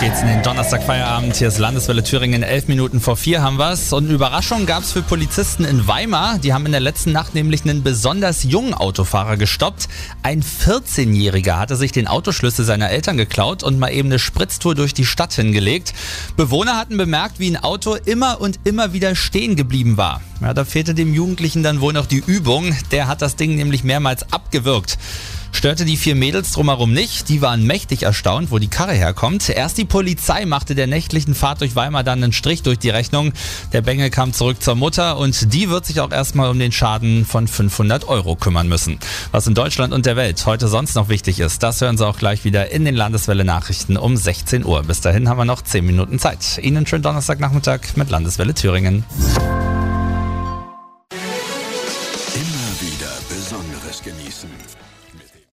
geht's in den Donnerstag-Feierabend. Hier ist Landeswelle Thüringen. Elf Minuten vor vier haben wir's. Und eine Überraschung gab's für Polizisten in Weimar. Die haben in der letzten Nacht nämlich einen besonders jungen Autofahrer gestoppt. Ein 14-Jähriger hatte sich den Autoschlüssel seiner Eltern geklaut und mal eben eine Spritztour durch die Stadt hingelegt. Bewohner hatten bemerkt, wie ein Auto immer und immer wieder stehen geblieben war. Ja, da fehlte dem Jugendlichen dann wohl noch die Übung. Der hat das Ding nämlich mehrmals abgewürgt. Störte die vier Mädels drumherum nicht. Die waren mächtig erstaunt, wo die Karre herkommt. Erst die Polizei machte der nächtlichen Fahrt durch Weimar dann einen Strich durch die Rechnung. Der Bengel kam zurück zur Mutter und die wird sich auch erstmal um den Schaden von 500 Euro kümmern müssen. Was in Deutschland und der Welt heute sonst noch wichtig ist, das hören Sie auch gleich wieder in den Landeswelle Nachrichten um 16 Uhr. Bis dahin haben wir noch 10 Minuten Zeit. Ihnen schönen Donnerstagnachmittag mit Landeswelle Thüringen. Immer wieder Besonderes genießen.